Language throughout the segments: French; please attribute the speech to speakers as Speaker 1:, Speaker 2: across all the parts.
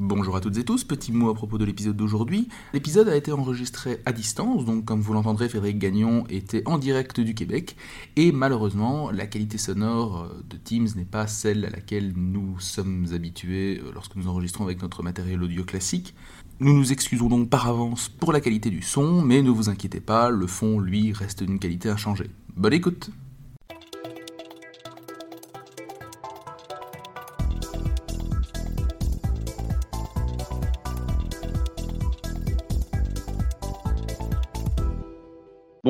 Speaker 1: Bonjour à toutes et tous, petit mot à propos de l'épisode d'aujourd'hui. L'épisode a été enregistré à distance, donc comme vous l'entendrez, Frédéric Gagnon était en direct du Québec, et malheureusement, la qualité sonore euh, de Teams n'est pas celle à laquelle nous sommes habitués euh, lorsque nous enregistrons avec notre matériel audio classique. Nous nous excusons donc par avance pour la qualité du son, mais ne vous inquiétez pas, le fond, lui, reste d'une qualité inchangée. Bonne écoute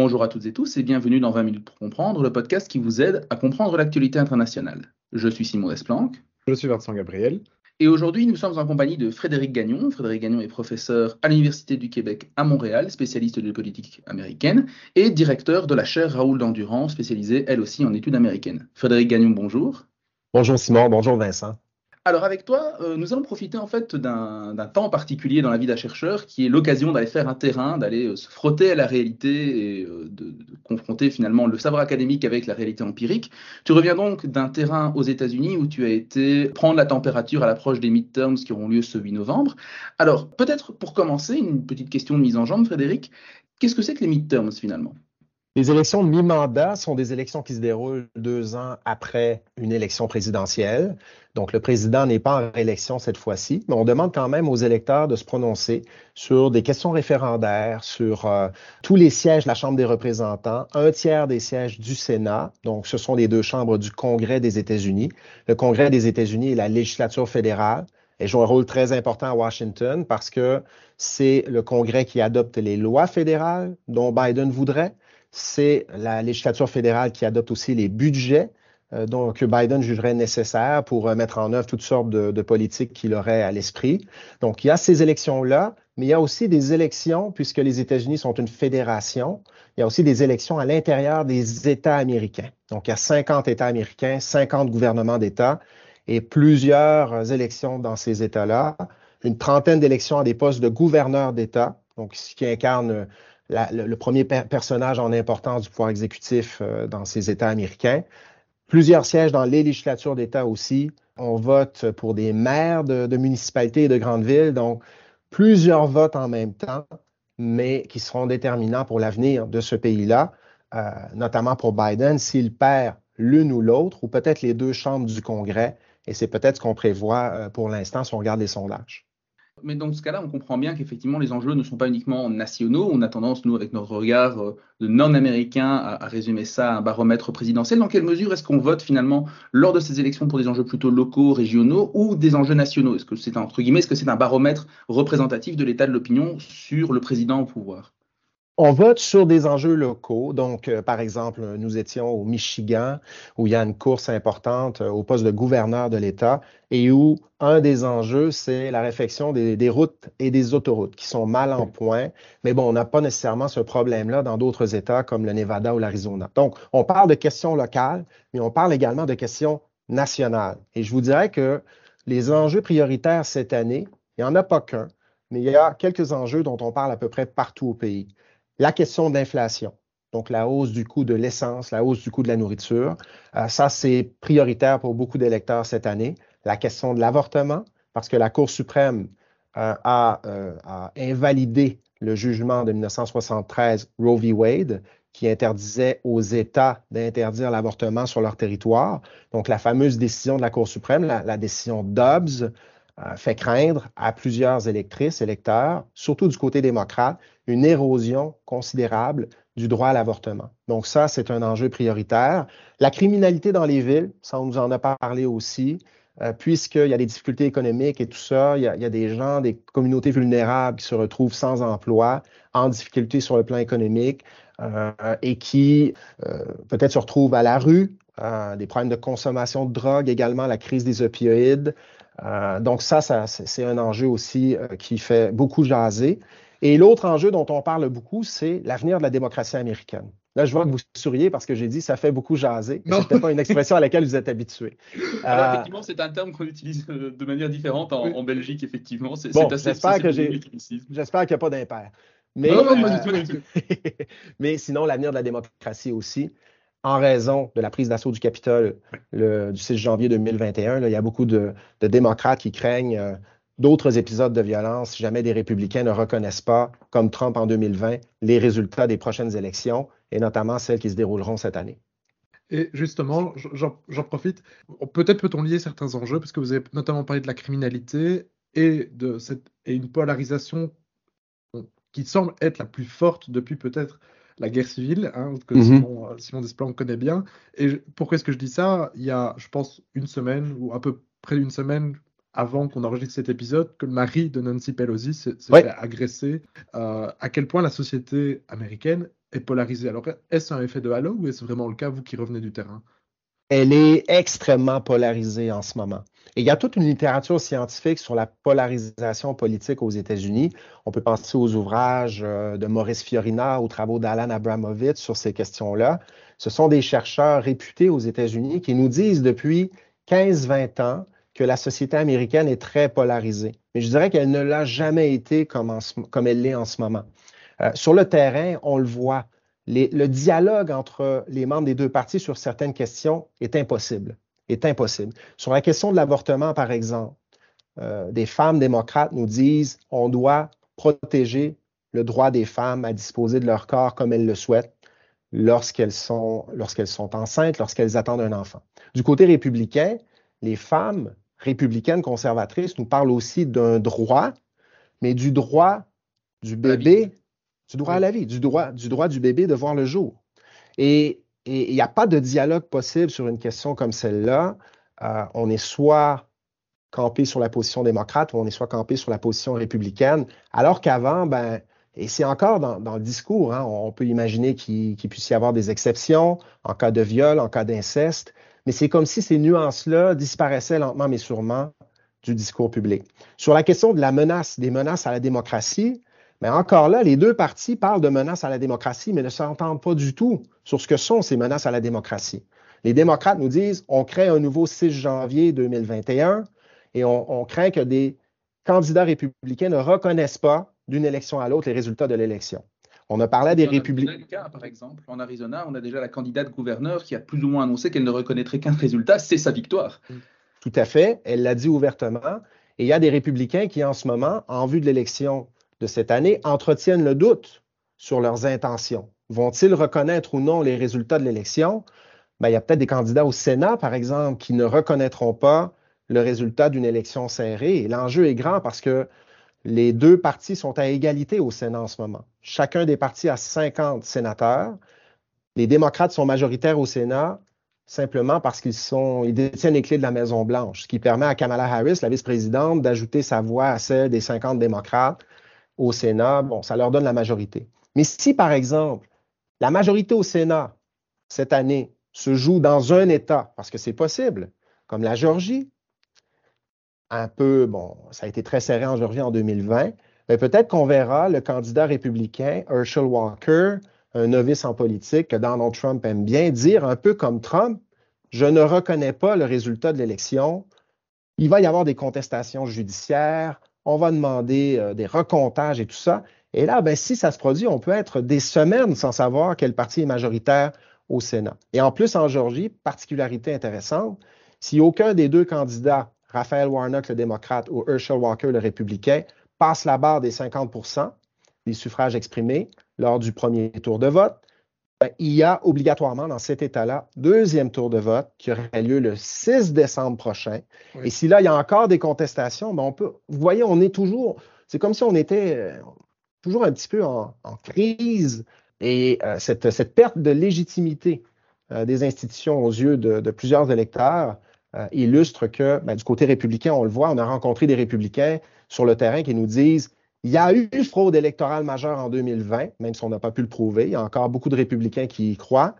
Speaker 1: Bonjour à toutes et tous et bienvenue dans 20 minutes pour comprendre, le podcast qui vous aide à comprendre l'actualité internationale. Je suis Simon Desplanques.
Speaker 2: Je suis Vincent Gabriel.
Speaker 1: Et aujourd'hui, nous sommes en compagnie de Frédéric Gagnon. Frédéric Gagnon est professeur à l'Université du Québec à Montréal, spécialiste de politique américaine, et directeur de la chaire Raoul d'Endurance, spécialisée elle aussi en études américaines. Frédéric Gagnon, bonjour.
Speaker 2: Bonjour Simon, bonjour Vincent.
Speaker 1: Alors avec toi, euh, nous allons profiter en fait d'un temps particulier dans la vie d'un chercheur qui est l'occasion d'aller faire un terrain, d'aller euh, se frotter à la réalité et euh, de, confronter finalement le savoir académique avec la réalité empirique. Tu reviens donc d'un terrain aux États-Unis où tu as été prendre la température à l'approche des midterms qui auront lieu ce 8 novembre. Alors peut-être pour commencer, une petite question de mise en jambe, Frédéric. Qu'est-ce que c'est que les midterms finalement?
Speaker 2: Les élections de mi-mandat sont des élections qui se déroulent deux ans après une élection présidentielle. Donc, le président n'est pas en réélection cette fois-ci, mais on demande quand même aux électeurs de se prononcer sur des questions référendaires, sur euh, tous les sièges de la Chambre des représentants, un tiers des sièges du Sénat. Donc, ce sont les deux chambres du Congrès des États-Unis. Le Congrès des États-Unis et la législature fédérale. Elle joue un rôle très important à Washington parce que c'est le Congrès qui adopte les lois fédérales dont Biden voudrait c'est la législature fédérale qui adopte aussi les budgets euh, que Biden jugerait nécessaires pour euh, mettre en œuvre toutes sortes de, politiques qu'il aurait à l'esprit. Donc, il y a ces élections-là, mais il y a aussi des élections, puisque les États-Unis sont une fédération, il y a aussi des élections à l'intérieur des États américains. Donc, il y a 50 États américains, 50 gouvernements d'États et plusieurs élections dans ces États-là, une trentaine d'élections à des postes de gouverneurs d'État, donc ce qui incarne le, premier personnage en importance du pouvoir exécutif euh, dans ces États américains. Plusieurs sièges dans les législatures d'État aussi. On vote pour des maires de, municipalités et de grandes villes. Donc, plusieurs votes en même temps, mais qui seront déterminants pour l'avenir de ce pays-là, euh, notamment pour Biden, s'il perd l'une ou l'autre, ou peut-être les deux chambres du Congrès. Et c'est peut-être ce qu'on prévoit euh, pour l'instant si on regarde les sondages.
Speaker 1: Mais dans ce cas-là, on comprend bien qu'effectivement, les enjeux ne sont pas uniquement nationaux. On a tendance, nous, avec notre regard euh, de non-américain, à, résumer ça à un baromètre présidentiel. Dans quelle mesure est-ce qu'on vote finalement lors de ces élections pour des enjeux plutôt locaux, régionaux ou des enjeux nationaux? Est-ce que c'est entre guillemets, est-ce que c'est un baromètre représentatif de l'état de l'opinion sur le président au pouvoir?
Speaker 2: On vote sur des enjeux locaux. Donc, euh, par exemple, nous étions au Michigan, où il y a une course importante euh, au poste de gouverneur de l'État et où un des enjeux, c'est la réfection des, routes et des autoroutes qui sont mal en point. Mais bon, on n'a pas nécessairement ce problème-là dans d'autres États comme le Nevada ou l'Arizona. Donc, on parle de questions locales, mais on parle également de questions nationales. Et je vous dirais que les enjeux prioritaires cette année, il n'y en a pas qu'un, mais il y a quelques enjeux dont on parle à peu près partout au pays. La question d'inflation, donc la hausse du coût de l'essence, la hausse du coût de la nourriture, euh, ça c'est prioritaire pour beaucoup d'électeurs cette année. La question de l'avortement, parce que la Cour suprême euh, euh, a, invalidé le jugement de 1973 Roe v. Wade qui interdisait aux États d'interdire l'avortement sur leur territoire. Donc la fameuse décision de la Cour suprême, la décision Dobbs, fait craindre à plusieurs électrices, électeurs, surtout du côté démocrate, une érosion considérable du droit à l'avortement. Donc ça, c'est un enjeu prioritaire. La criminalité dans les villes, ça, on nous en a parlé aussi, euh, puisqu'il y a des difficultés économiques et tout ça, il y, a, des gens, des communautés vulnérables qui se retrouvent sans emploi, en difficulté sur le plan économique euh, et qui peut-être se retrouvent à la rue, des problèmes de consommation de drogue, également la crise des opioïdes, euh, donc ça, c'est un enjeu aussi euh, qui fait beaucoup jaser. Et l'autre enjeu dont on parle beaucoup, c'est l'avenir de la démocratie américaine. Là, je vois que vous souriez parce que j'ai dit ça fait beaucoup jaser. Ce n'est pas une expression à laquelle vous êtes habitué.
Speaker 1: Alors, euh, effectivement, c'est un terme qu'on utilise de manière différente en, Belgique, effectivement.
Speaker 2: Bon, j'espère que j'ai. J'espère qu'il n'y a pas d'impair. Mais, mais sinon, l'avenir de la démocratie aussi en raison de la prise d'assaut du Capitole du 6 janvier 2021. il y a beaucoup de, démocrates qui craignent euh, d'autres épisodes de violence si jamais des républicains ne reconnaissent pas, comme Trump en 2020, les résultats des prochaines élections, et notamment celles qui se dérouleront cette année.
Speaker 3: Et justement, j'en profite, peut-être peut-on lier certains enjeux, parce que vous avez notamment parlé de la criminalité et, de cette, et une polarisation qui semble être la plus forte depuis peut-être la guerre civile, hein, que mm-hmm. Simon, euh, Simon Desplat, on connaît bien. Et pourquoi est-ce que je dis ça? Il y a, je pense, une semaine ou à peu près une semaine avant qu'on enregistre cet épisode, que le mari de Nancy Pelosi s'est fait agresser. Euh, à quel point la société américaine est polarisée. Alors, est-ce un effet de halo ou est-ce vraiment le cas, vous qui revenez du terrain?
Speaker 2: Elle est extrêmement polarisée en ce moment. Et il y a toute une littérature scientifique sur la polarisation politique aux États-Unis. On peut penser aux ouvrages euh, de Maurice Fiorina, aux travaux d'Alan Abramovitz sur ces questions-là. Ce sont des chercheurs réputés aux États-Unis qui nous disent depuis 15-20 ans que la société américaine est très polarisée. Mais je dirais qu'elle ne l'a jamais été comme, elle l'est en ce moment. Euh, sur le terrain, on le voit. le dialogue entre les membres des deux partis sur certaines questions est impossible. Est impossible. Sur la question de l'avortement, par exemple, euh, des femmes démocrates nous disent on doit protéger le droit des femmes à disposer de leur corps comme elles le souhaitent lorsqu'elles sont, lorsqu'elles sont enceintes, lorsqu'elles attendent un enfant. Du côté républicain, les femmes républicaines conservatrices nous parlent aussi d'un droit, mais du droit du bébé du droit à la vie, du droit, du droit du bébé de voir le jour. Et il n'y a pas de dialogue possible sur une question comme celle-là. Euh, on est soit campé sur la position démocrate ou on est soit campé sur la position républicaine, alors qu'avant, ben, et c'est encore dans, le discours, hein, on peut imaginer qu'il puisse y avoir des exceptions en cas de viol, en cas d'inceste, mais c'est comme si ces nuances-là disparaissaient lentement mais sûrement du discours public. Sur la question de la menace, des menaces à la démocratie, mais encore là, les deux partis parlent de menaces à la démocratie, mais ne s'entendent pas du tout sur ce que sont ces menaces à la démocratie. Les démocrates nous disent on crée un nouveau 6 janvier 2021 et on, craint que des candidats républicains ne reconnaissent pas d'une élection à l'autre les résultats de l'élection. On a parlé des républicains.
Speaker 1: Par exemple, en Arizona, on a déjà la candidate gouverneur qui a plus ou moins annoncé qu'elle ne reconnaîtrait qu'un résultat, c'est sa victoire.
Speaker 2: Tout à fait, elle l'a dit ouvertement. Et il y a des républicains qui, en ce moment, en vue de l'élection de cette année entretiennent le doute sur leurs intentions. Vont-ils reconnaître ou non les résultats de l'élection? Ben, il y a peut-être des candidats au Sénat, par exemple, qui ne reconnaîtront pas le résultat d'une élection serrée. Et l'enjeu est grand parce que les deux partis sont à égalité au Sénat en ce moment. Chacun des partis a 50 sénateurs. Les démocrates sont majoritaires au Sénat simplement parce qu'ils détiennent les clés de la Maison-Blanche, ce qui permet à Kamala Harris, la vice-présidente, d'ajouter sa voix à celle des 50 démocrates au Sénat, bon, ça leur donne la majorité. Mais si, par exemple, la majorité au Sénat, cette année, se joue dans un État, parce que c'est possible, comme la Géorgie, un peu, bon, ça a été très serré en Géorgie en 2020, mais peut-être qu'on verra le candidat républicain Herschel Walker, un novice en politique que Donald Trump aime bien, dire un peu comme Trump, je ne reconnais pas le résultat de l'élection. Il va y avoir des contestations judiciaires, on va demander euh, des recomptages et tout ça. Et là, ben, si ça se produit, on peut être des semaines sans savoir quel parti est majoritaire au Sénat. Et en plus, en Georgie, particularité intéressante, si aucun des deux candidats, Raphaël Warnock, le démocrate, ou Herschel Walker, le républicain, passe la barre des 50% des suffrages exprimés lors du premier tour de vote, ben, il y a obligatoirement dans cet État-là deuxième tour de vote qui aurait lieu le 6 décembre prochain. Et si là, il y a encore des contestations, ben on peut, vous voyez, on est toujours, c'est comme si on était euh, toujours un petit peu en, crise et euh, cette, cette, perte de légitimité euh, des institutions aux yeux de, plusieurs électeurs illustre que ben, du côté républicain, on le voit, on a rencontré des républicains sur le terrain qui nous disent il y a eu fraude électorale majeure en 2020, même si on n'a pas pu le prouver. Il y a encore beaucoup de républicains qui y croient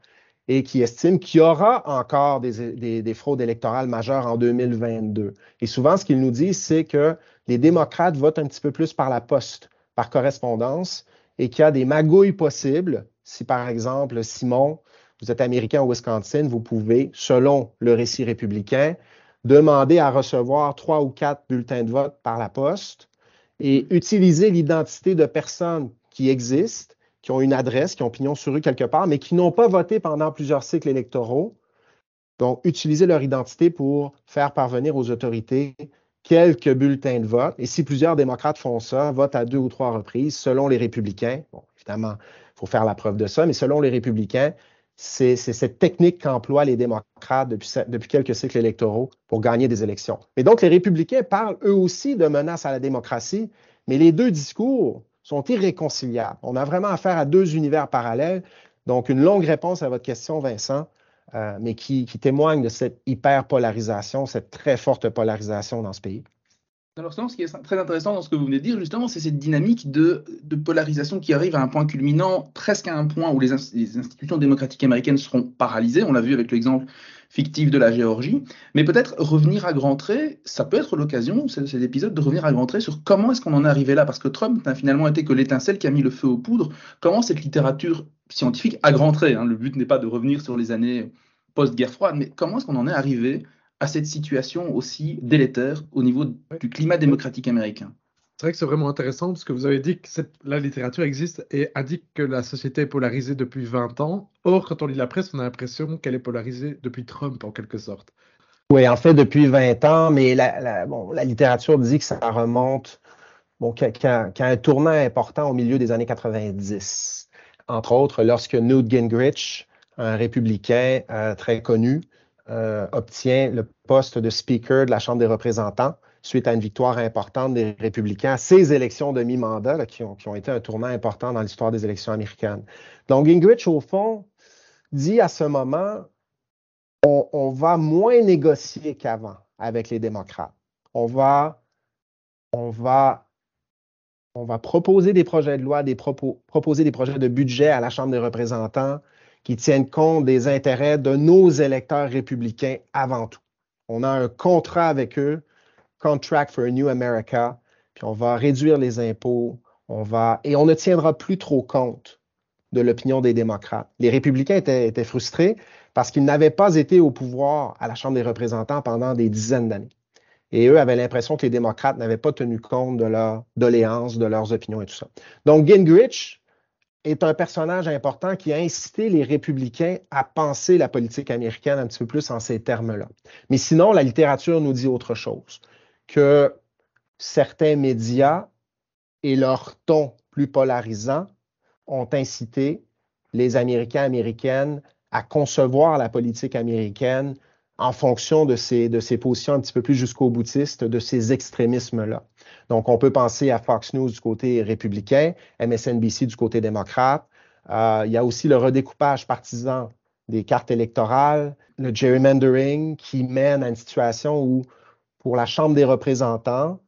Speaker 2: et qui estiment qu'il y aura encore des, fraudes électorales majeures en 2022. Et souvent, ce qu'ils nous disent, c'est que les démocrates votent un petit peu plus par la poste, par correspondance, et qu'il y a des magouilles possibles. Si, par exemple, Simon, vous êtes américain au Wisconsin, vous pouvez, selon le récit républicain, demander à recevoir trois ou quatre bulletins de vote par la poste et utiliser l'identité de personnes qui existent, qui ont une adresse, qui ont pignon sur rue quelque part, mais qui n'ont pas voté pendant plusieurs cycles électoraux. Donc, utiliser leur identité pour faire parvenir aux autorités quelques bulletins de vote. Et si plusieurs démocrates font ça, votent à deux ou trois reprises, selon les républicains, bon, évidemment, il faut faire la preuve de ça, mais selon les républicains, c'est cette technique qu'emploient les démocrates depuis, quelques cycles électoraux pour gagner des élections. Mais donc, les républicains parlent eux aussi de menaces à la démocratie, mais les deux discours sont irréconciliables. On a vraiment affaire à deux univers parallèles. Donc, une longue réponse à votre question, Vincent, euh, mais qui, qui témoigne de cette hyper-polarisation, cette très forte polarisation dans ce pays.
Speaker 1: Alors, ce qui est très intéressant dans ce que vous venez de dire, justement, c'est cette dynamique de, polarisation qui arrive à un point culminant, presque à un point où les, institutions démocratiques américaines seront paralysées. On l'a vu avec l'exemple fictif de la Géorgie. Mais peut-être revenir à grands traits, ça peut être l'occasion, cet épisode, de revenir à grands traits sur comment est-ce qu'on en est arrivé là. Parce que Trump n'a finalement été que l'étincelle qui a mis le feu aux poudres. Comment cette littérature scientifique, à grands traits, hein, le but n'est pas de revenir sur les années post-guerre froide, mais comment est-ce qu'on en est arrivé à cette situation aussi délétère au niveau du climat démocratique américain.
Speaker 3: C'est vrai que c'est vraiment intéressant parce que vous avez dit que la littérature existe et indique que la société est polarisée depuis 20 ans. Or, quand on lit la presse, on a l'impression qu'elle est polarisée depuis Trump en quelque sorte.
Speaker 2: Oui, en fait, depuis 20 ans, mais la, littérature dit que ça remonte, bon, qu'à un tournant important au milieu des années 90. Entre autres, lorsque Newt Gingrich, un républicain euh, très connu, euh, obtient le poste de Speaker de la Chambre des représentants suite à une victoire importante des républicains à ces élections de mi-mandat qui ont, été un tournant important dans l'histoire des élections américaines. Donc, Gingrich, au fond, dit à ce moment, on, va moins négocier qu'avant avec les démocrates. On va, on on proposer des projets de loi, proposer des projets de budget à la Chambre des représentants, qui tiennent compte des intérêts de nos électeurs républicains avant tout. On a un contrat avec eux, Contract for a New America, puis on va réduire les impôts, on va et on ne tiendra plus trop compte de l'opinion des démocrates. Les républicains étaient, frustrés parce qu'ils n'avaient pas été au pouvoir à la Chambre des représentants pendant des dizaines d'années. Et eux avaient l'impression que les démocrates n'avaient pas tenu compte de leurs doléances, de leurs opinions et tout ça. Donc Gingrich est un personnage important qui a incité les républicains à penser la politique américaine un petit peu plus en ces termes-là. Mais sinon, la littérature nous dit autre chose, que certains médias et leur ton plus polarisant ont incité les Américains américaines à concevoir la politique américaine en fonction de ces, de ces positions un petit peu plus jusqu'au boutiste, de ces extrémismes-là. Donc, on peut penser à Fox News du côté républicain, MSNBC du côté démocrate. Euh, il y a aussi le redécoupage partisan des cartes électorales, le gerrymandering qui mène à une situation où, pour la Chambre des représentants,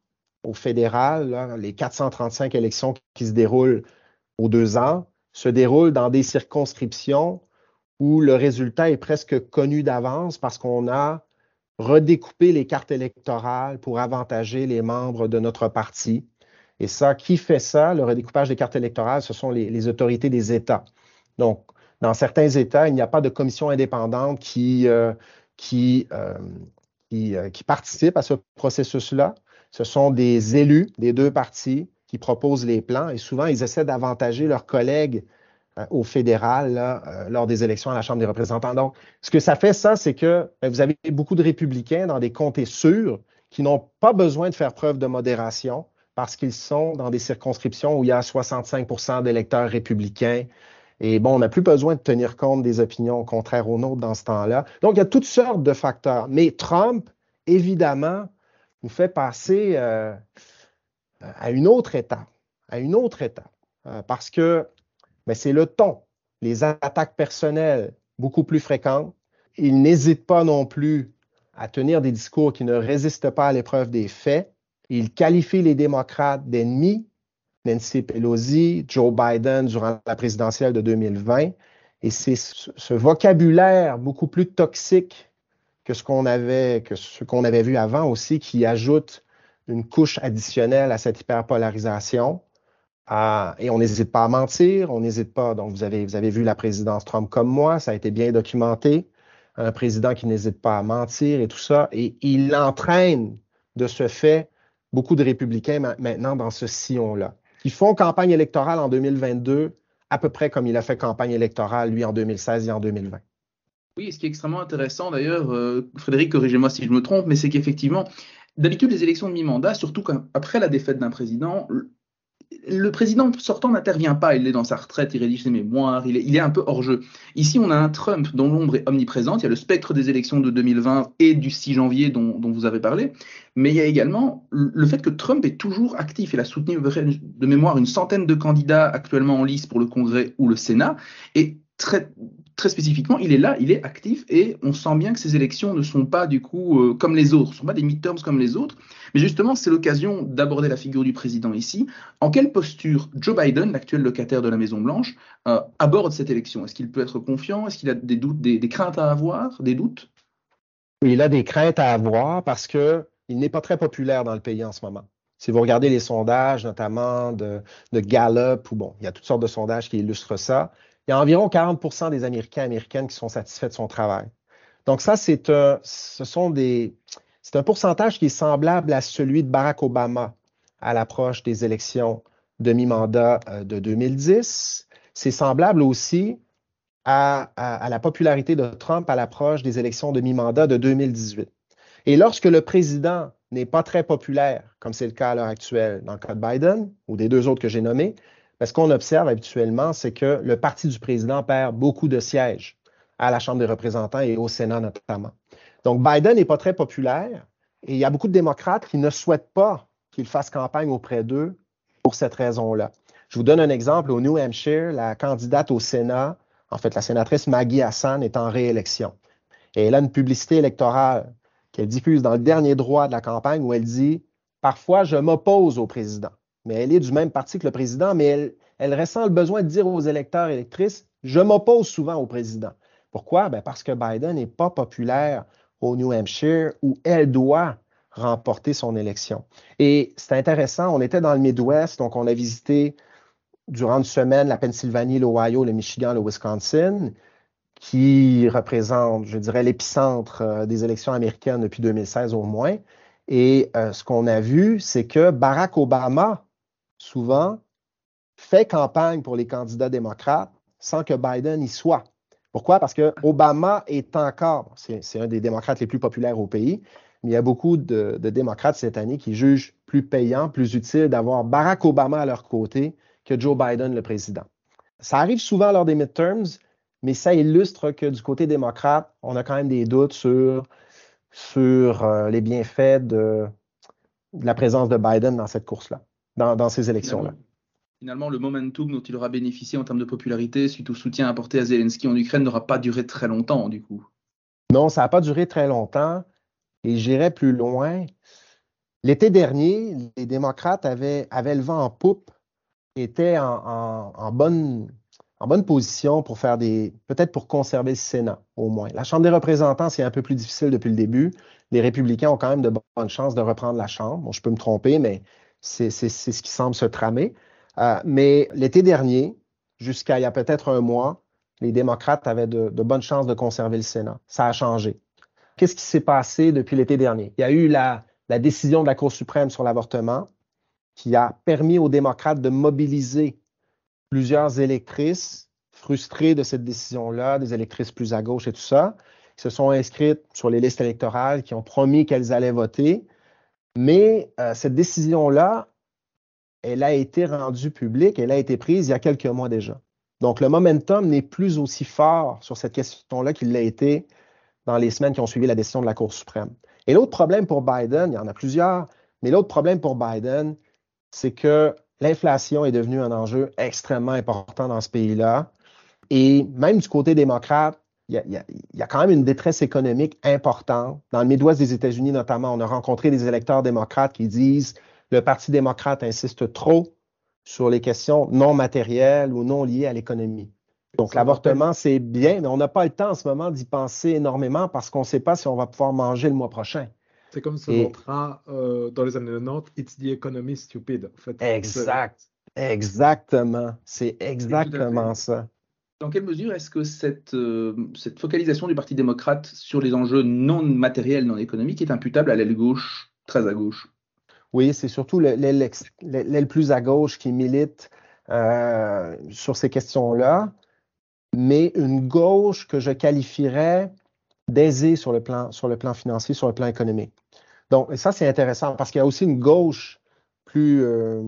Speaker 2: au fédéral, les 435 élections qui se déroulent aux deux ans se déroulent dans des circonscriptions où le résultat est presque connu d'avance parce qu'on a redécoupé les cartes électorales pour avantager les membres de notre parti. Et ça, qui fait ça, le redécoupage des cartes électorales, ce sont les, autorités des États. Donc, dans certains États, il n'y a pas de commission indépendante qui, euh, qui, euh, euh, qui participe à ce processus-là. Ce sont des élus des deux partis qui proposent les plans et souvent, ils essaient d'avantager leurs collègues au fédéral euh, lors des élections à la Chambre des représentants. Donc, ce que ça fait, ça, c'est que ben, vous avez beaucoup de républicains dans des comtés sûrs qui n'ont pas besoin de faire preuve de modération parce qu'ils sont dans des circonscriptions où il y a 65% d'électeurs républicains. Et bon, on n'a plus besoin de tenir compte des opinions contraires aux nôtres dans ce temps-là. Donc, il y a toutes sortes de facteurs. Mais Trump, évidemment, nous fait passer euh, à une autre étape, à une autre étape. parce que mais c'est le ton, les attaques personnelles beaucoup plus fréquentes. Il n'hésite pas non plus à tenir des discours qui ne résistent pas à l'épreuve des faits. Il qualifie les démocrates d'ennemis, Nancy Pelosi, Joe Biden durant la présidentielle de 2020. Et c'est ce vocabulaire beaucoup plus toxique que ce qu'on avait, que ce qu'on avait vu avant aussi, qui ajoute une couche additionnelle à cette hyperpolarisation et on n'hésite pas à mentir, on n'hésite pas. Donc, vous avez, vous avez vu la présidence Trump comme moi, ça a été bien documenté. Un président qui n'hésite pas à mentir et tout ça. Et il entraîne de ce fait beaucoup de républicains maintenant dans ce sillon-là, qui font campagne électorale en 2022 à peu près comme il a fait campagne électorale, lui, en 2016 et en 2020.
Speaker 1: Oui, ce qui est extrêmement intéressant d'ailleurs, euh, Frédéric, corrigez-moi si je me trompe, mais c'est qu'effectivement, D'habitude, les élections de mi-mandat, surtout après la défaite d'un président, le président sortant n'intervient pas, il est dans sa retraite, il rédige ses mémoires, il est, un peu hors jeu. Ici, on a un Trump dont l'ombre est omniprésente, il y a le spectre des élections de 2020 et du 6 janvier dont, dont, vous avez parlé, mais il y a également le fait que Trump est toujours actif. Il a soutenu de mémoire une centaine de candidats actuellement en lice pour le Congrès ou le Sénat, et très, spécifiquement, il est là, il est actif et on sent bien que ces élections ne sont pas du coup euh, comme les autres, ne sont pas des midterms comme les autres. Mais justement, c'est l'occasion d'aborder la figure du président ici. En quelle posture Joe Biden, l'actuel locataire de la Maison Blanche, euh, aborde cette élection? Est-ce qu'il peut être confiant? Est-ce qu'il a des, craintes à avoir, des doutes?
Speaker 2: Il a des craintes à avoir parce que il n'est pas très populaire dans le pays en ce moment. Si vous regardez les sondages, notamment de, de Gallup, ou bon, il y a toutes sortes de sondages qui illustrent ça, il y a environ 40% des Américains et Américaines qui sont satisfaits de son travail. Donc ça, c'est un, ce sont des, c'est un pourcentage qui est semblable à celui de Barack Obama à l'approche des élections de mi-mandat euh, de 2010. C'est semblable aussi à, à, la popularité de Trump à l'approche des élections de mi-mandat de 2018. Et lorsque le président n'est pas très populaire, comme c'est le cas à l'heure actuelle dans le cas de Biden ou des deux autres que j'ai nommés, ce qu'on observe habituellement, c'est que le parti du président perd beaucoup de sièges à la Chambre des représentants et au Sénat notamment. Donc, Biden n'est pas très populaire et il y a beaucoup de démocrates qui ne souhaitent pas qu'il fasse campagne auprès d'eux pour cette raison-là. Je vous donne un exemple. Au New Hampshire, la candidate au Sénat, en fait, la sénatrice Maggie Hassan est en réélection. Et elle a une publicité électorale qu'elle diffuse dans le dernier droit de la campagne où elle dit Parfois, je m'oppose au président mais elle est du même parti que le président, mais elle, ressent le besoin de dire aux électeurs et électrices, je m'oppose souvent au président. Pourquoi? Ben parce que Biden n'est pas populaire au New Hampshire où elle doit remporter son élection. Et c'est intéressant, on était dans le Midwest, donc on a visité durant une semaine la Pennsylvanie, l'Ohio, le Michigan, le Wisconsin, qui représentent, je dirais, l'épicentre euh, des élections américaines depuis 2016 au moins. Et euh, ce qu'on a vu, c'est que Barack Obama souvent, fait campagne pour les candidats démocrates sans que Biden y soit. Pourquoi? Parce que Obama est encore, c'est un des démocrates les plus populaires au pays, mais il y a beaucoup de, démocrates cette année qui jugent plus payant, plus utile d'avoir Barack Obama à leur côté que Joe Biden, le président. Ça arrive souvent lors des midterms, mais ça illustre que du côté démocrate, on a quand même des doutes sur, euh, les bienfaits de la présence de Biden dans cette course-là dans, ces élections-là.
Speaker 1: Finalement, le momentum dont il aura bénéficié en termes de popularité suite au soutien apporté à Zelensky en Ukraine n'aura pas duré très longtemps, du coup.
Speaker 2: Non, ça n'a pas duré très longtemps. Et j'irai plus loin. L'été dernier, les démocrates avaient, avaient le vent en poupe, étaient en, bonne, en bonne position pour faire des. peut-être pour conserver le Sénat, au moins. La Chambre des représentants, c'est un peu plus difficile depuis le début. Les républicains ont quand même de bonnes chances de reprendre la Chambre. Bon, je peux me tromper, mais c'est ce qui semble se tramer. Euh, mais l'été dernier, jusqu'à il y a peut-être un mois, les démocrates avaient de, bonnes chances de conserver le Sénat. Ça a changé. Qu'est-ce qui s'est passé depuis l'été dernier? Il y a eu la, décision de la Cour suprême sur l'avortement qui a permis aux démocrates de mobiliser plusieurs électrices frustrées de cette décision-là, des électrices plus à gauche et tout ça, qui se sont inscrites sur les listes électorales, qui ont promis qu'elles allaient voter. Mais euh, cette décision-là, elle a été rendue publique, elle a été prise il y a quelques mois déjà. Donc, le momentum n'est plus aussi fort sur cette question-là qu'il l'a été dans les semaines qui ont suivi la décision de la Cour suprême. Et l'autre problème pour Biden, il y en a plusieurs, mais l'autre problème pour Biden, c'est que l'inflation est devenue un enjeu extrêmement important dans ce pays-là. Et même du côté démocrate, il y, a, quand même une détresse économique importante. Dans le Midwest des États-Unis, notamment, on a rencontré des électeurs démocrates qui disent le Parti démocrate insiste trop sur les questions non matérielles ou non liées à l'économie. Donc, l'avortement, c'est bien, mais on n'a pas le temps en ce moment d'y penser énormément parce qu'on ne sait pas si on va pouvoir manger le mois prochain.
Speaker 3: C'est comme ce mantra euh, dans les années 90, It's the economy stupid.
Speaker 2: exact. Exactement. C'est exactement ça.
Speaker 1: Dans quelle mesure est-ce que cette, euh, cette, focalisation du Parti démocrate sur les enjeux non matériels, non économiques est imputable à l'aile gauche, très à gauche?
Speaker 2: Oui, c'est surtout l'aile plus à gauche qui milite euh, sur ces questions-là, mais une gauche que je qualifierais d'aisée sur, le plan, sur le plan financier, sur le plan économique. Donc, ça, c'est intéressant parce qu'il y a aussi une gauche plus, euh,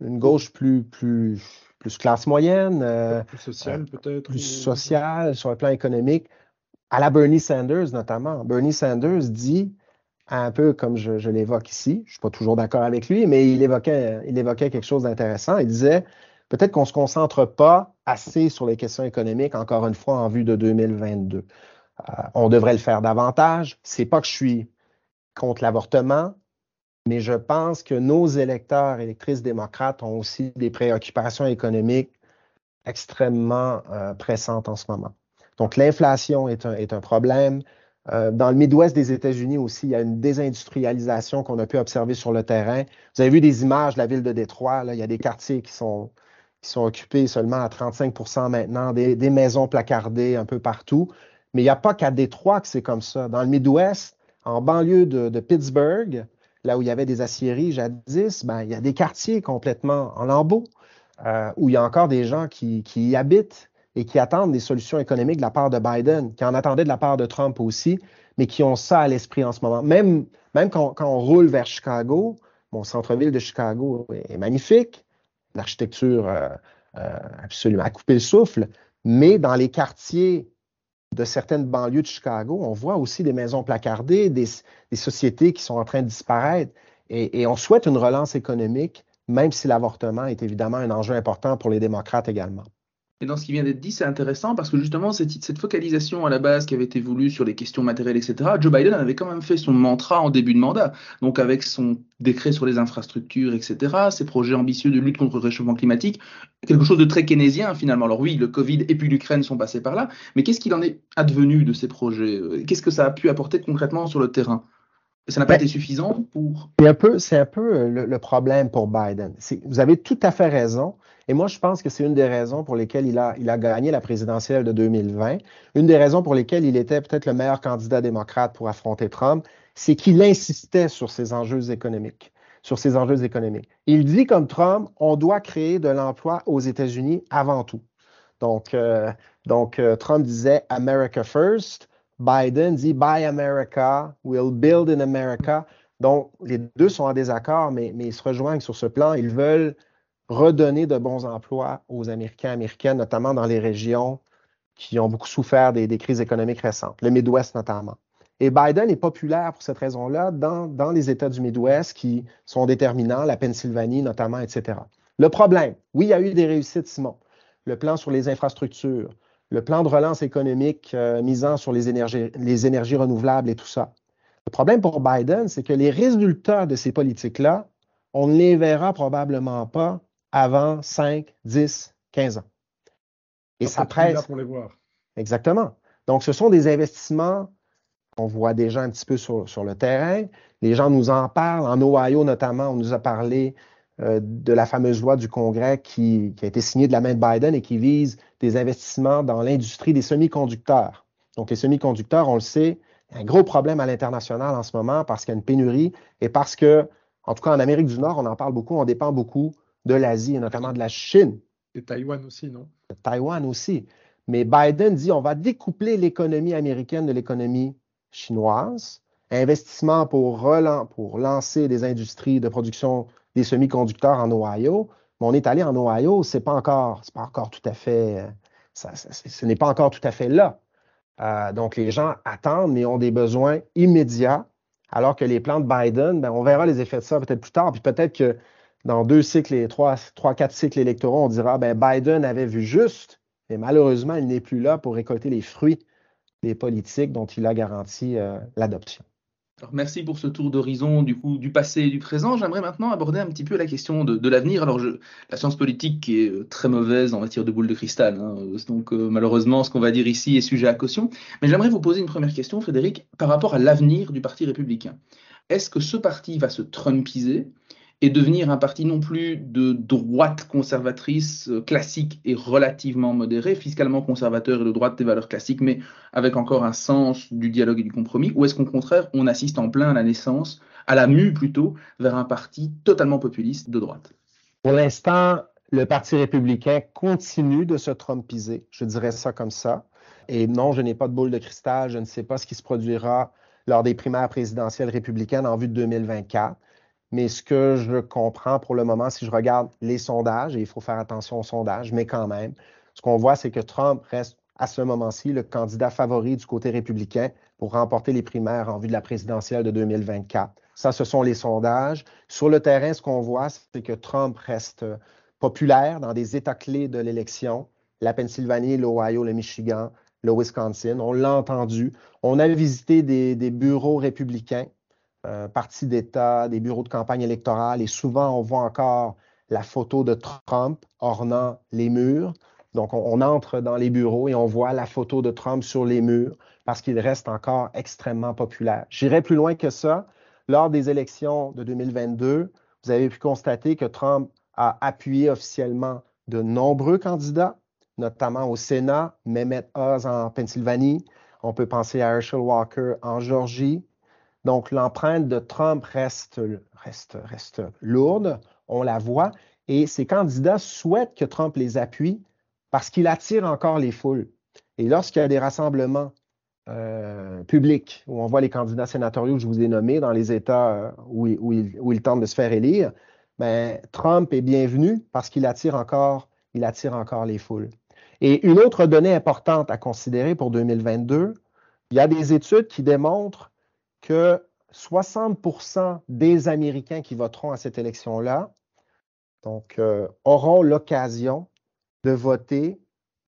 Speaker 2: une gauche plus, plus, plus classe moyenne.
Speaker 3: Euh, plus sociale, peut-être.
Speaker 2: Plus sociale sur le plan économique. À la Bernie Sanders, notamment. Bernie Sanders dit, un peu comme je, l'évoque ici, je ne suis pas toujours d'accord avec lui, mais il évoquait, il évoquait quelque chose d'intéressant. Il disait, peut-être qu'on ne se concentre pas assez sur les questions économiques, encore une fois, en vue de 2022. Euh, on devrait le faire davantage. C'est pas que je suis contre l'avortement, mais je pense que nos électeurs, électrices démocrates ont aussi des préoccupations économiques extrêmement euh, pressantes en ce moment. Donc, l'inflation est un, problème. Euh, dans le Midwest des États-Unis aussi, il y a une désindustrialisation qu'on a pu observer sur le terrain. Vous avez vu des images de la ville de Détroit. Il y a des quartiers qui sont, qui sont occupés seulement à 35% maintenant, des, maisons placardées un peu partout. Mais il n'y a pas qu'à Détroit que c'est comme ça. Dans le Midwest, en banlieue de, Pittsburgh, là où il y avait des aciéries jadis, ben, il y a des quartiers complètement en lambeaux euh, où il y a encore des gens qui, y habitent et qui attendent des solutions économiques de la part de Biden, qui en attendaient de la part de Trump aussi, mais qui ont ça à l'esprit en ce moment. Même, quand, on roule vers Chicago, mon centre-ville de Chicago est magnifique, l'architecture euh, euh, absolument à couper le souffle, mais dans les quartiers de certaines banlieues de Chicago, on voit aussi des maisons placardées, des, sociétés qui sont en train de disparaître. Et, on souhaite une relance économique, même si l'avortement est évidemment un enjeu important pour les démocrates également.
Speaker 1: Et dans ce qui vient d'être dit, c'est intéressant parce que justement, cette, cette, focalisation à la base qui avait été voulue sur les questions matérielles, etc., Joe Biden avait quand même fait son mantra en début de mandat. Donc, avec son décret sur les infrastructures, etc., ses projets ambitieux de lutte contre le réchauffement climatique, quelque chose de très keynésien finalement. Alors oui, le Covid et puis l'Ukraine sont passés par là, mais qu'est-ce qu'il en est advenu de ces projets? Qu'est-ce que ça a pu apporter concrètement sur le terrain? Ça n'a pas ben, été suffisant pour.
Speaker 2: C'est un peu, c'est un peu le, le, problème pour Biden. Vous avez tout à fait raison. Et moi, je pense que c'est une des raisons pour lesquelles il a, il a gagné la présidentielle de 2020. Une des raisons pour lesquelles il était peut-être le meilleur candidat démocrate pour affronter Trump, c'est qu'il insistait sur ces enjeux économiques sur ces enjeux économiques. Il dit comme Trump, on doit créer de l'emploi aux États-Unis avant tout. Donc, euh, donc euh, Trump disait America first. Biden dit Buy America, we'll build in America. Donc, les deux sont en désaccord, mais, ils se rejoignent sur ce plan. Ils veulent redonner de bons emplois aux Américains, Américaines, notamment dans les régions qui ont beaucoup souffert des, crises économiques récentes, le Midwest notamment. Et Biden est populaire pour cette raison-là dans, dans, les États du Midwest qui sont déterminants, la Pennsylvanie notamment, etc. Le problème, oui, il y a eu des réussites, Simon. Le plan sur les infrastructures, le plan de relance économique euh, misant sur les énergies, les énergies renouvelables et tout ça. Le problème pour Biden, c'est que les résultats de ces politiques-là, on ne les verra probablement pas avant 5, 10, 15 ans.
Speaker 3: Et ça, presse. pour les voir.
Speaker 2: Exactement. Donc, ce sont des investissements qu'on voit déjà un petit peu sur, le terrain. Les gens nous en parlent. En Ohio, notamment, on nous a parlé de la fameuse loi du Congrès qui, qui, a été signée de la main de Biden et qui vise des investissements dans l'industrie des semi-conducteurs. Donc, les semi-conducteurs, on le sait, un gros problème à l'international en ce moment parce qu'il y a une pénurie et parce que, en tout cas en Amérique du Nord, on en parle beaucoup, on dépend beaucoup de l'Asie et notamment de la Chine.
Speaker 3: Et Taïwan aussi, non?
Speaker 2: Taïwan aussi. Mais Biden dit on va découpler l'économie américaine de l'économie chinoise. Investissement pour, pour lancer des industries de production des semi-conducteurs en Ohio. Mais on est allé en Ohio, c'est pas pas encore tout à fait, ce n'est pas encore tout à fait là. Euh, donc les gens attendent, mais ont des besoins immédiats. Alors que les plans de Biden, ben, on verra les effets de ça peut-être plus tard. Puis peut-être que dans deux cycles et trois, trois, quatre cycles électoraux, on dira ben Biden avait vu juste, mais malheureusement, il n'est plus là pour récolter les fruits des politiques dont il a garanti euh, l'adoption.
Speaker 1: Merci pour ce tour d'horizon du passé et du présent. J'aimerais maintenant aborder un petit peu la question de, l'avenir. Alors, la science politique est euh, très mauvaise en matière de boule de cristal. Hein, donc, euh, malheureusement, ce qu'on va dire ici est sujet à caution. Mais j'aimerais vous poser une première question, Frédéric, par rapport à l'avenir du Parti républicain. Est-ce que ce parti va se trumpiser? Et devenir un parti non plus de droite conservatrice euh, classique et relativement modéré, fiscalement conservateur et de droite des valeurs classiques, mais avec encore un sens du dialogue et du compromis, ou est-ce qu'au contraire, on assiste en plein à la naissance, à la mue plutôt, vers un parti totalement populiste de droite?
Speaker 2: Pour l'instant, le Parti républicain continue de se trompiser, je dirais ça comme ça. Et non, je n'ai pas de boule de cristal, je ne sais pas ce qui se produira lors des primaires présidentielles républicaines en vue de 2024. Mais ce que je comprends pour le moment, si je regarde les sondages, et il faut faire attention aux sondages, mais quand même, ce qu'on voit, c'est que Trump reste à ce moment-ci le candidat favori du côté républicain pour remporter les primaires en vue de la présidentielle de 2024. Ça, ce sont les sondages. Sur le terrain, ce qu'on voit, c'est que Trump reste populaire dans des États clés de l'élection, la Pennsylvanie, l'Ohio, le Michigan, le Wisconsin. On l'a entendu. On a visité des, des bureaux républicains euh, partis d'État, des bureaux de campagne électorale, et souvent on voit encore la photo de Trump ornant les murs. Donc, on, entre dans les bureaux et on voit la photo de Trump sur les murs parce qu'il reste encore extrêmement populaire. J'irai plus loin que ça. Lors des élections de 2022, vous avez pu constater que Trump a appuyé officiellement de nombreux candidats, notamment au Sénat, Mehmet Oz en Pennsylvanie. On peut penser à Herschel Walker en Georgie, donc, l'empreinte de Trump reste, lourde, on la voit, et ces candidats souhaitent que Trump les appuie parce qu'il attire encore les foules. Et lorsqu'il y a des rassemblements euh, publics où on voit les candidats sénatoriaux que je vous ai nommés dans les États euh, où, où, ils, tentent de se faire élire, ben, Trump est bienvenu parce qu'il attire encore, il attire encore les foules. Et une autre donnée importante à considérer pour 2022, il y a des études qui démontrent que 60% des Américains qui voteront à cette élection-là euh, auront l'occasion de voter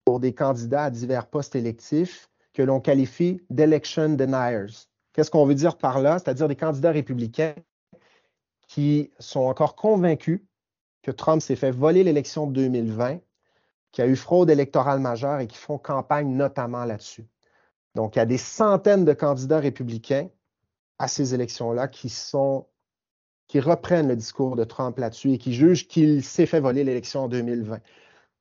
Speaker 2: pour des candidats à divers postes électifs que l'on qualifie d'election deniers. Qu'est-ce qu'on veut dire par là? C'est-à-dire des candidats républicains qui sont encore convaincus que Trump s'est fait voler l'élection de 2020, qu'il y a eu fraude électorale majeure et qui font campagne notamment là-dessus. Donc, il y a des centaines de candidats républicains à ces élections-là qui sont qui reprennent le discours de Trump là-dessus et qui jugent qu'il s'est fait voler l'élection en 2020.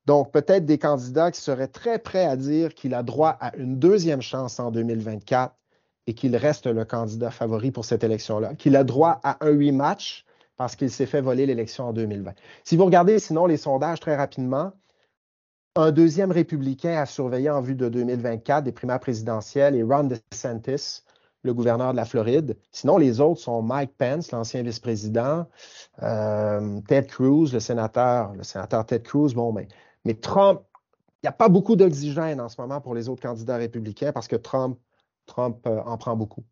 Speaker 2: Donc, peut-être des candidats qui seraient très prêts à dire qu'il a droit à une deuxième chance en 2024 et qu'il reste le candidat favori pour cette élection-là, qu'il a droit à un rematch parce qu'il s'est fait voler l'élection en 2020. Si vous regardez sinon les sondages très rapidement, un deuxième républicain à surveiller en vue de 2024 des primaires présidentielles est Ron DeSantis, le gouverneur de la Floride. Sinon, les autres sont Mike Pence, l'ancien vice-président, euh, Ted Cruz, le sénateur, le sénateur Ted Cruz. Bon, mais, mais Trump, il n'y a pas beaucoup d'oxygène en ce moment pour les autres candidats républicains parce que Trump, Trump euh, en prend beaucoup.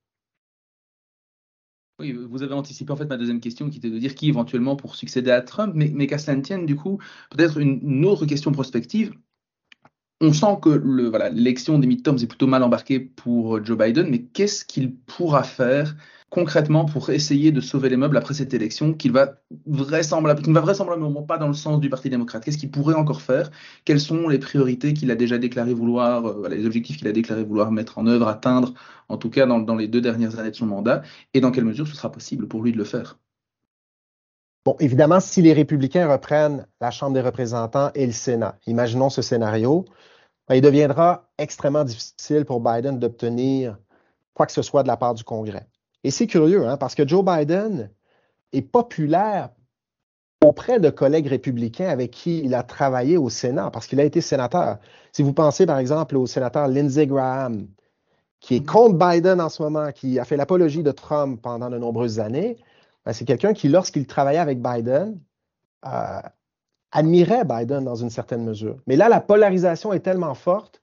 Speaker 1: Oui, vous avez anticipé en fait ma deuxième question qui était de dire qui éventuellement pour succéder à Trump, mais, mais qu'à cela tienne, du coup, peut-être une autre question prospective on sent que l'élection des midterms est plutôt mal embarquée pour Joe Biden, mais qu'est-ce qu'il pourra faire concrètement pour essayer de sauver les meubles après cette élection vraisemblablement, ne va vraisemblablement pas dans le sens du Parti démocrate? Qu'est-ce qu'il pourrait encore faire? Quelles sont les priorités qu'il a déjà déclaré vouloir, euh, les objectifs qu'il a déclaré vouloir mettre en œuvre, atteindre, en tout cas dans les deux dernières années de son mandat, et dans quelle mesure ce sera possible pour lui de le faire?
Speaker 2: Bon, évidemment, si les républicains reprennent la Chambre des représentants et le Sénat, imaginons ce scénario, ben, il deviendra extrêmement difficile pour Biden d'obtenir quoi que ce soit de la part du Congrès. Et c'est curieux, hein, parce que Joe Biden est populaire auprès de collègues républicains avec qui il a travaillé au Sénat, parce qu'il a été sénateur. Si vous pensez par exemple au sénateur Lindsey Graham, qui est contre Biden en ce moment, qui a fait l'apologie de Trump pendant de nombreuses années, ben, c'est quelqu'un qui, lorsqu'il travaillait avec Biden, euh, admirait Biden dans une certaine mesure. Mais là, la polarisation est tellement forte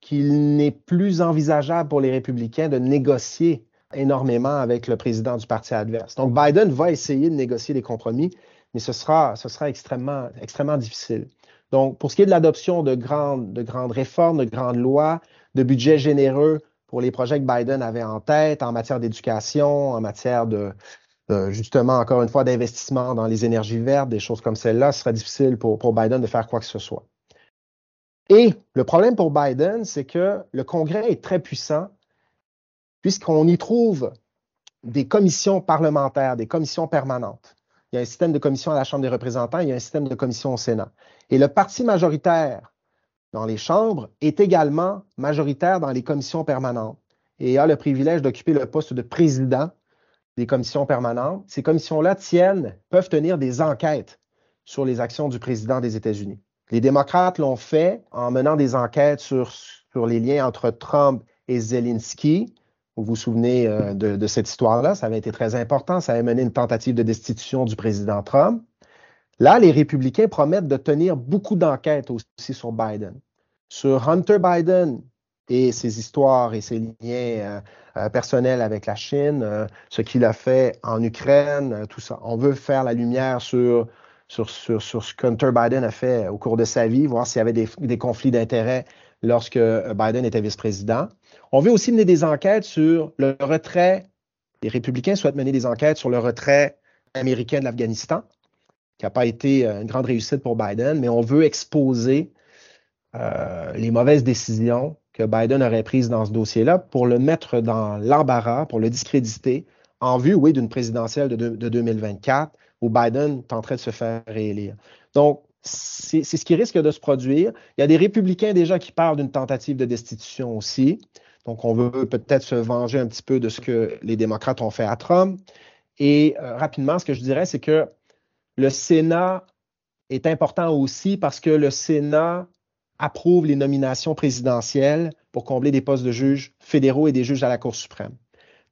Speaker 2: qu'il n'est plus envisageable pour les républicains de négocier énormément avec le président du parti adverse. Donc, Biden va essayer de négocier des compromis, mais ce sera, ce sera extrêmement, extrêmement difficile. Donc, pour ce qui est de l'adoption de grandes, de grandes réformes, de grandes lois, de budgets généreux pour les projets que Biden avait en tête en matière d'éducation, en matière de, euh, justement, encore une fois, d'investissement dans les énergies vertes, des choses comme celle-là, ce sera difficile pour, pour Biden de faire quoi que ce soit. Et le problème pour Biden, c'est que le Congrès est très puissant puisqu'on y trouve des commissions parlementaires, des commissions permanentes. Il y a un système de commission à la Chambre des représentants, il y a un système de commission au Sénat. Et le parti majoritaire dans les chambres est également majoritaire dans les commissions permanentes et a le privilège d'occuper le poste de président des commissions permanentes. Ces commissions-là tiennent, peuvent tenir des enquêtes sur les actions du président des États-Unis. Les démocrates l'ont fait en menant des enquêtes sur, les liens entre Trump et Zelensky, Vous vous souvenez euh, de, de, cette histoire-là, ça avait été très important, ça avait mené une tentative de destitution du président Trump. Là, les républicains promettent de tenir beaucoup d'enquêtes aussi sur Biden. Sur Hunter Biden et ses histoires et ses liens euh, euh, personnels avec la Chine, euh, ce qu'il a fait en Ukraine, tout ça. On veut faire la lumière sur, sur, sur, sur ce qu'Hunter Biden a fait au cours de sa vie, voir s'il y avait des, des conflits d'intérêts lorsque Biden était vice-président. On veut aussi mener des enquêtes sur le retrait. Les républicains souhaitent mener des enquêtes sur le retrait américain de l'Afghanistan qui n'a pas été une grande réussite pour Biden, mais on veut exposer euh, les mauvaises décisions que Biden aurait prises dans ce dossier-là pour le mettre dans l'embarras, pour le discréditer, en vue, oui, d'une présidentielle de, de, 2024 où Biden tenterait de se faire réélire. Donc, c'est ce qui risque de se produire. Il y a des républicains déjà qui parlent d'une tentative de destitution aussi. Donc, on veut peut-être se venger un petit peu de ce que les démocrates ont fait à Trump. Et euh, rapidement, ce que je dirais, c'est que le Sénat est important aussi parce que le Sénat approuve les nominations présidentielles pour combler des postes de juges fédéraux et des juges à la Cour suprême.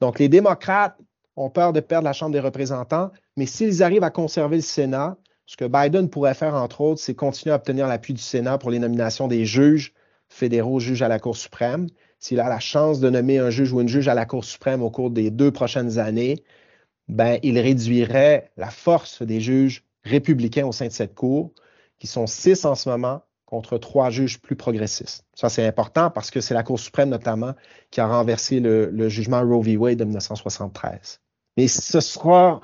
Speaker 2: Donc, les démocrates ont peur de perdre la Chambre des représentants, mais s'ils arrivent à conserver le Sénat, ce que Biden pourrait faire, entre autres, c'est continuer à obtenir l'appui du Sénat pour les nominations des juges fédéraux, juges à la Cour suprême. S'il a la chance de nommer un juge ou une juge à la Cour suprême au cours des deux prochaines années, ben, il réduirait la force des juges républicains au sein de cette Cour, qui sont six en ce moment contre trois juges plus progressistes. Ça, c'est important parce que c'est la Cour suprême notamment qui a renversé le, jugement Roe v. Wade de 1973. Mais ce sera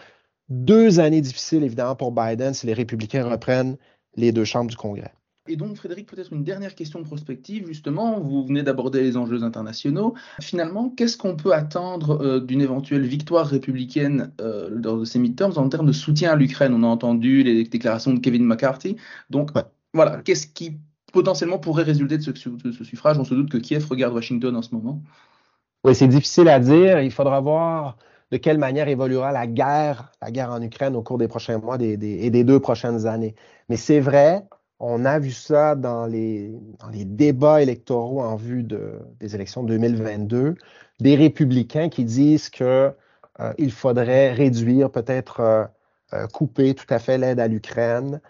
Speaker 2: deux années difficiles, évidemment, pour Biden si les républicains reprennent les deux chambres du Congrès.
Speaker 1: Et donc, Frédéric, peut-être une dernière question prospective, justement. Vous venez d'aborder les enjeux internationaux. Finalement, qu'est-ce qu'on peut attendre euh, d'une éventuelle victoire républicaine euh, lors de ces midterms en termes de soutien à l'Ukraine? On a entendu les déclarations de Kevin McCarthy. Donc, voilà, qu'est-ce qui potentiellement pourrait résulter de ce, de suffrage? On se doute que Kiev regarde Washington en ce moment.
Speaker 2: Oui, c'est difficile à dire. Il faudra voir de quelle manière évoluera la guerre, la guerre en Ukraine au cours des prochains mois et des deux prochaines années. Mais c'est vrai, on a vu ça dans les, débats électoraux en vue de, des élections 2022, des républicains qui disent qu'il euh, faudrait réduire, peut-être euh, euh, couper tout à fait l'aide à l'Ukraine.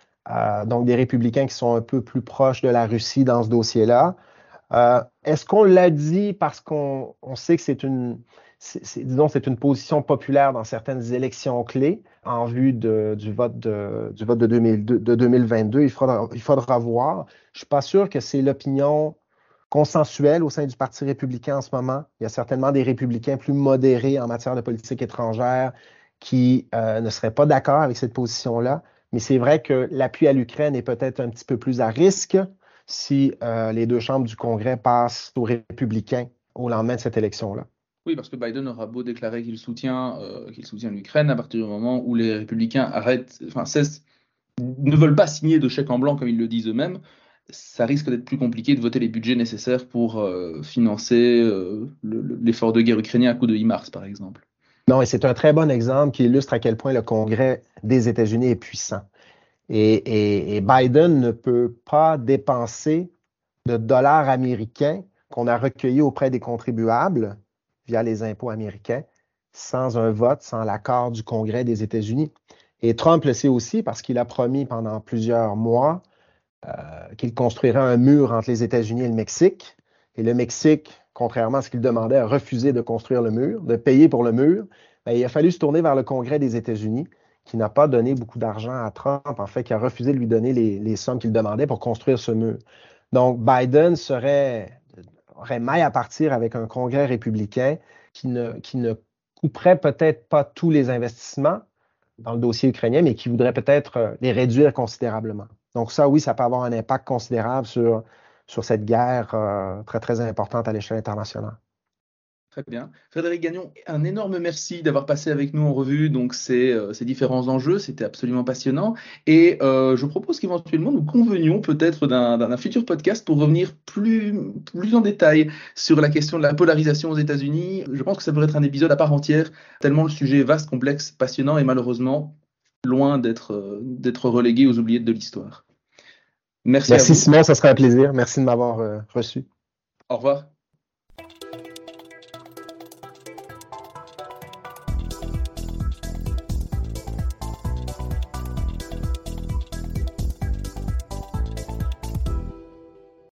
Speaker 2: Donc des républicains qui sont un peu plus proches de la Russie dans ce dossier-là. Est-ce qu'on l'a dit parce qu'on sait que c'est une, disons, c'est une position populaire dans certaines élections clés en vue du vote de, du vote de, 2022. Il faudra, il faudra voir. Je ne suis pas sûr que c'est l'opinion consensuelle au sein du Parti républicain en ce moment. Il y a certainement des républicains plus modérés en matière de politique étrangère qui euh, ne seraient pas d'accord avec cette position-là. Mais c'est vrai que l'appui à l'Ukraine est peut-être un petit peu plus à risque si euh, les deux chambres du Congrès passent aux républicains au lendemain de cette élection-là.
Speaker 1: Oui, parce que Biden aura beau déclarer qu'il soutient, euh, qu'il soutient l'Ukraine à partir du moment où les républicains arrêtent, enfin cessent, ne veulent pas signer de chèque en blanc comme ils le disent eux-mêmes, ça risque d'être plus compliqué de voter les budgets nécessaires pour euh, financer l'effort de guerre ukrainien à coup de e-mars, par exemple.
Speaker 2: Et c'est un très bon exemple qui illustre à quel point le Congrès des États-Unis est puissant. Et, et Biden ne peut pas dépenser de dollars américains qu'on a recueillis auprès des contribuables via les impôts américains sans un vote, sans l'accord du Congrès des États-Unis. Et Trump le sait aussi parce qu'il a promis pendant plusieurs mois euh, qu'il construirait un mur entre les États-Unis et le Mexique. Et le Mexique, contrairement à ce qu'il demandait, a refusé de construire le mur, de payer pour le mur. Ben, il a fallu se tourner vers le Congrès des États-Unis, qui n'a pas donné beaucoup d'argent à Trump, en fait, qui a refusé de lui donner les, sommes qu'il demandait pour construire ce mur. Donc, Biden serait aurait maille à partir avec un congrès républicain qui ne, qui ne couperait peut-être pas tous les investissements dans le dossier ukrainien, mais qui voudrait peut-être euh, les réduire considérablement. Donc ça, oui, ça peut avoir un impact considérable sur, sur cette guerre euh, très, très importante à l'échelle internationale.
Speaker 1: Très bien. Frédéric Gagnon, un énorme merci d'avoir passé avec nous en revue donc ces, euh, ces différents enjeux. C'était absolument passionnant. Et euh, je propose qu'éventuellement nous convenions peut-être d'un futur podcast pour revenir plus, plus en détail sur la question de la polarisation aux États-Unis. Je pense que ça pourrait être un épisode à part entière, tellement le sujet est vaste, complexe, passionnant et malheureusement loin d'être relégué aux oubliettes de l'histoire.
Speaker 2: Merci. Merci Simon, ça sera un plaisir. Merci de m'avoir reçu.
Speaker 1: Au revoir.